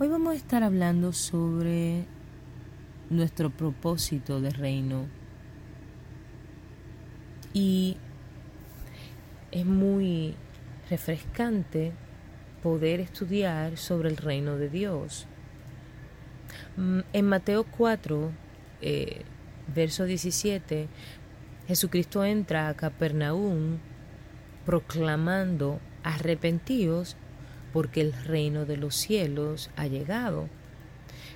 Hoy vamos a estar hablando sobre nuestro propósito de reino. Y es muy refrescante poder estudiar sobre el reino de Dios. Mm, en Mateo 4, eh, verso 17, Jesucristo entra a Capernaum proclamando arrepentidos porque el reino de los cielos ha llegado.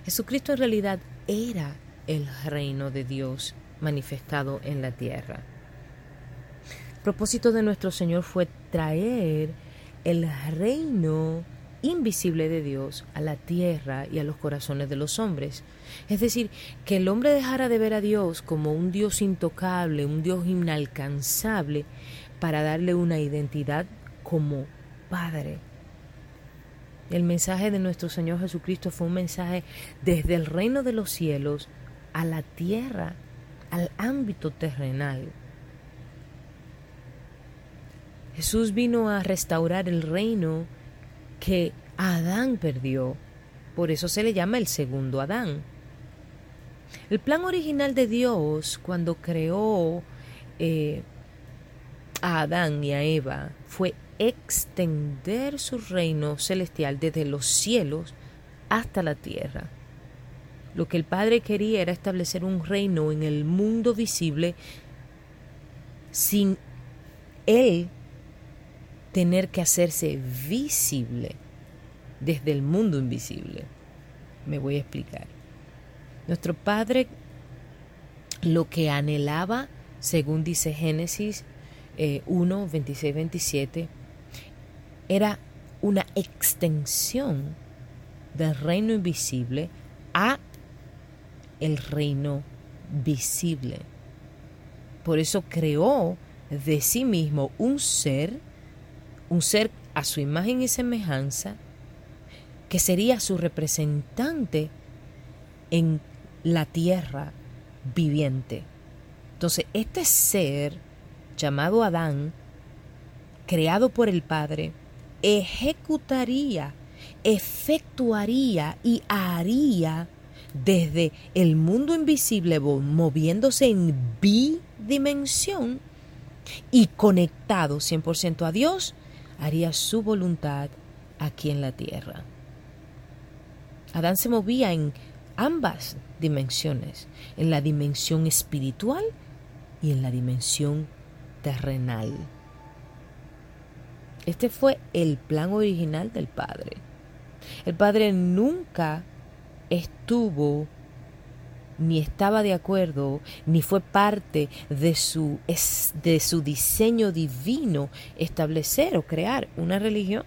Jesucristo en realidad era el reino de Dios manifestado en la tierra. El propósito de nuestro Señor fue traer el reino invisible de Dios a la tierra y a los corazones de los hombres. Es decir, que el hombre dejara de ver a Dios como un Dios intocable, un Dios inalcanzable, para darle una identidad como Padre. El mensaje de nuestro Señor Jesucristo fue un mensaje desde el reino de los cielos a la tierra, al ámbito terrenal. Jesús vino a restaurar el reino que Adán perdió. Por eso se le llama el segundo Adán. El plan original de Dios cuando creó eh, a Adán y a Eva fue extender su reino celestial desde los cielos hasta la tierra. Lo que el Padre quería era establecer un reino en el mundo visible sin Él tener que hacerse visible desde el mundo invisible. Me voy a explicar. Nuestro Padre lo que anhelaba, según dice Génesis 1, 26, 27, era una extensión del reino invisible a el reino visible. Por eso creó de sí mismo un ser, un ser a su imagen y semejanza, que sería su representante en la tierra viviente. Entonces, este ser llamado Adán, creado por el Padre, ejecutaría, efectuaría y haría desde el mundo invisible moviéndose en bidimensión y conectado 100% a Dios, haría su voluntad aquí en la tierra. Adán se movía en ambas dimensiones, en la dimensión espiritual y en la dimensión terrenal. Este fue el plan original del Padre. El Padre nunca estuvo ni estaba de acuerdo, ni fue parte de su, de su diseño divino establecer o crear una religión.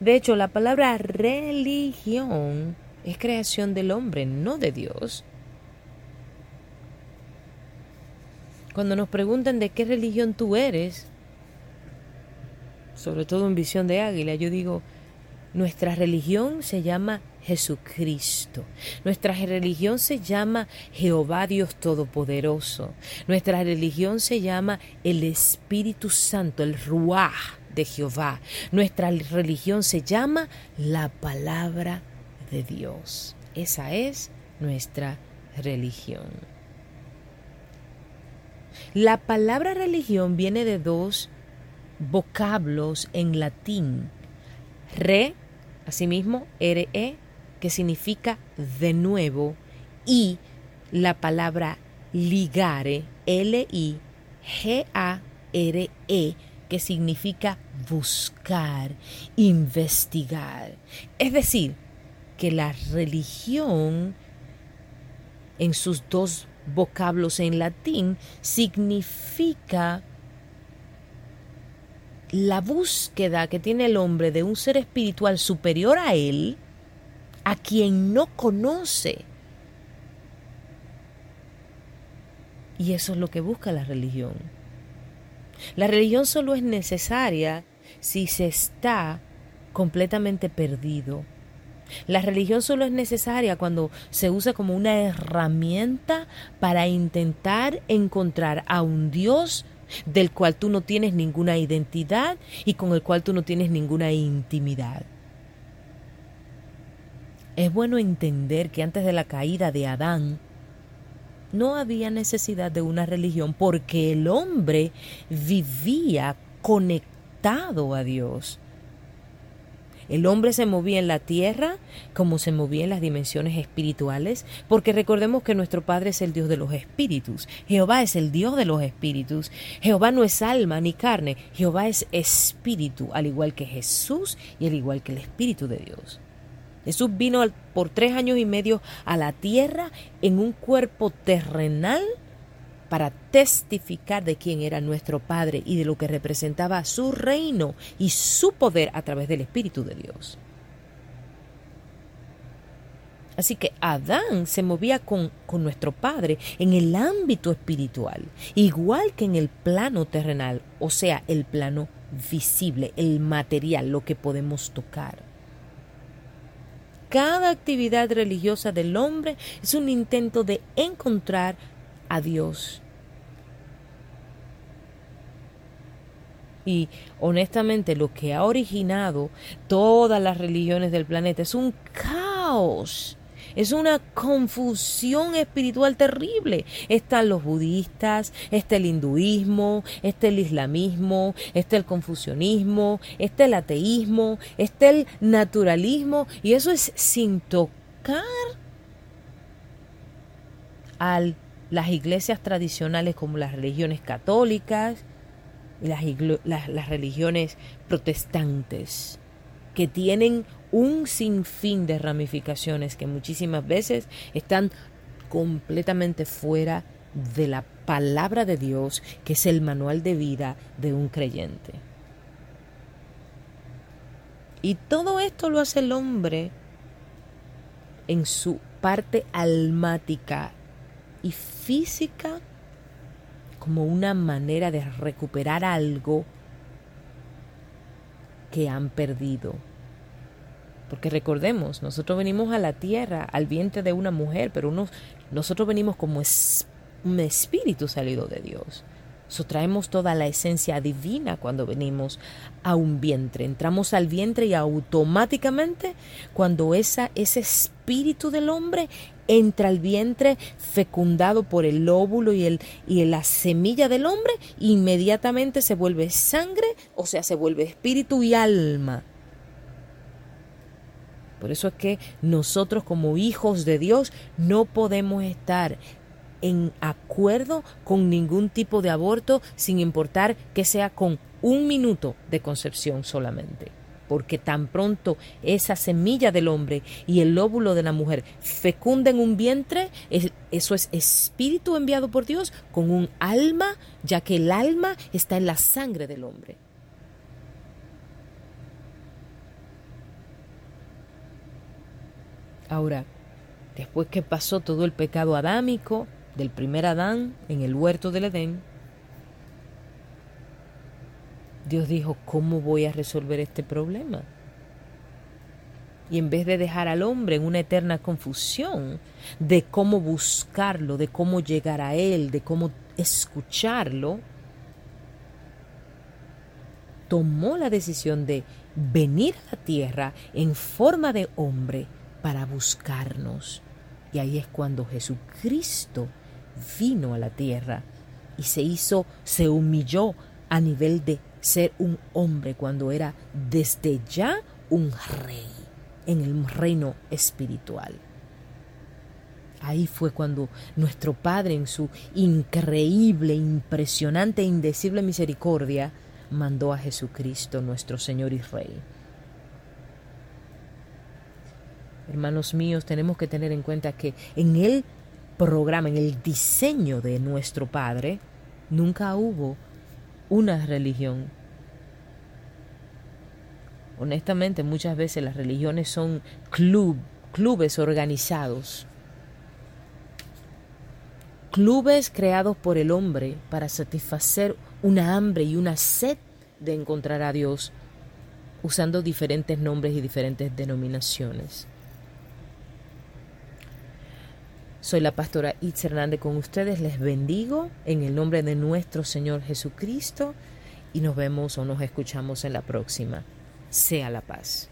De hecho, la palabra religión es creación del hombre, no de Dios. Cuando nos preguntan de qué religión tú eres, sobre todo en visión de águila, yo digo, nuestra religión se llama Jesucristo. Nuestra religión se llama Jehová Dios Todopoderoso. Nuestra religión se llama el Espíritu Santo, el Ruach de Jehová. Nuestra religión se llama la palabra de Dios. Esa es nuestra religión. La palabra religión viene de dos vocablos en latín. Re, asimismo, re, que significa de nuevo, y la palabra ligare, L-I-G-A-R-E, que significa buscar, investigar. Es decir, que la religión en sus dos vocablos en latín significa la búsqueda que tiene el hombre de un ser espiritual superior a él, a quien no conoce. Y eso es lo que busca la religión. La religión solo es necesaria si se está completamente perdido. La religión solo es necesaria cuando se usa como una herramienta para intentar encontrar a un Dios del cual tú no tienes ninguna identidad y con el cual tú no tienes ninguna intimidad. Es bueno entender que antes de la caída de Adán, no había necesidad de una religión porque el hombre vivía conectado a Dios. El hombre se movía en la tierra como se movía en las dimensiones espirituales, porque recordemos que nuestro Padre es el Dios de los espíritus. Jehová es el Dios de los espíritus. Jehová no es alma ni carne, Jehová es espíritu, al igual que Jesús y al igual que el Espíritu de Dios. Jesús vino por tres años y medio a la tierra en un cuerpo terrenal para testificar de quién era nuestro Padre y de lo que representaba su reino y su poder a través del Espíritu de Dios. Así que Adán se movía con, con, nuestro Padre en el ámbito espiritual, igual que en el plano terrenal, o sea, el plano visible, el material, lo que podemos tocar. Cada actividad religiosa del hombre es un intento de encontrar a Dios Y honestamente lo que ha originado todas las religiones del planeta es un caos. Es una confusión espiritual terrible. Están los budistas, está el hinduismo, está el islamismo, está el confucianismo, está el ateísmo, está el naturalismo y eso es sin tocar a las iglesias tradicionales como las religiones católicas, las, religiones protestantes, que tienen un sinfín de ramificaciones que muchísimas veces están completamente fuera de la palabra de Dios, que es el manual de vida de un creyente. Y todo esto lo hace el hombre en su parte almática y física como una manera de recuperar algo que han perdido. Porque recordemos, nosotros venimos a la tierra, al vientre de una mujer, pero nosotros venimos como un espíritu salido de Dios. So, traemos toda la esencia divina cuando venimos a un vientre. Entramos al vientre y automáticamente cuando esa, ese espíritu del hombre entra al vientre fecundado por el óvulo y, el, y la semilla del hombre, inmediatamente se vuelve sangre, o sea, se vuelve espíritu y alma. Por eso es que nosotros como hijos de Dios no podemos estar en acuerdo con ningún tipo de aborto sin importar que sea con un minuto de concepción solamente porque tan pronto esa semilla del hombre y el óvulo de la mujer fecunden un vientre, eso es espíritu enviado por Dios con un alma, ya que el alma está en la sangre del hombre. Ahora, después que pasó todo el pecado adámico del primer Adán en el huerto del Edén, Dios dijo, ¿cómo voy a resolver este problema? Y en vez de dejar al hombre en una eterna confusión de cómo buscarlo, de cómo llegar a él, de cómo escucharlo, tomó la decisión de venir a la tierra en forma de hombre para buscarnos. Y ahí es cuando Jesucristo vino a la tierra y se hizo, se humilló a nivel de ser un hombre cuando era desde ya un rey en el reino espiritual. Ahí fue cuando nuestro Padre, en su increíble, impresionante e indecible misericordia, mandó a Jesucristo, nuestro Señor y Rey. Hermanos míos, tenemos que tener en cuenta que en el programa, en el diseño de nuestro Padre, nunca hubo una religión. Honestamente, muchas veces las religiones son club, clubes organizados. Clubes creados por el hombre para satisfacer una hambre y una sed de encontrar a Dios usando diferentes nombres y diferentes denominaciones. Soy la pastora Itz Hernández con ustedes. Les bendigo en el nombre de nuestro Señor Jesucristo y nos vemos o nos escuchamos en la próxima. Sea la paz.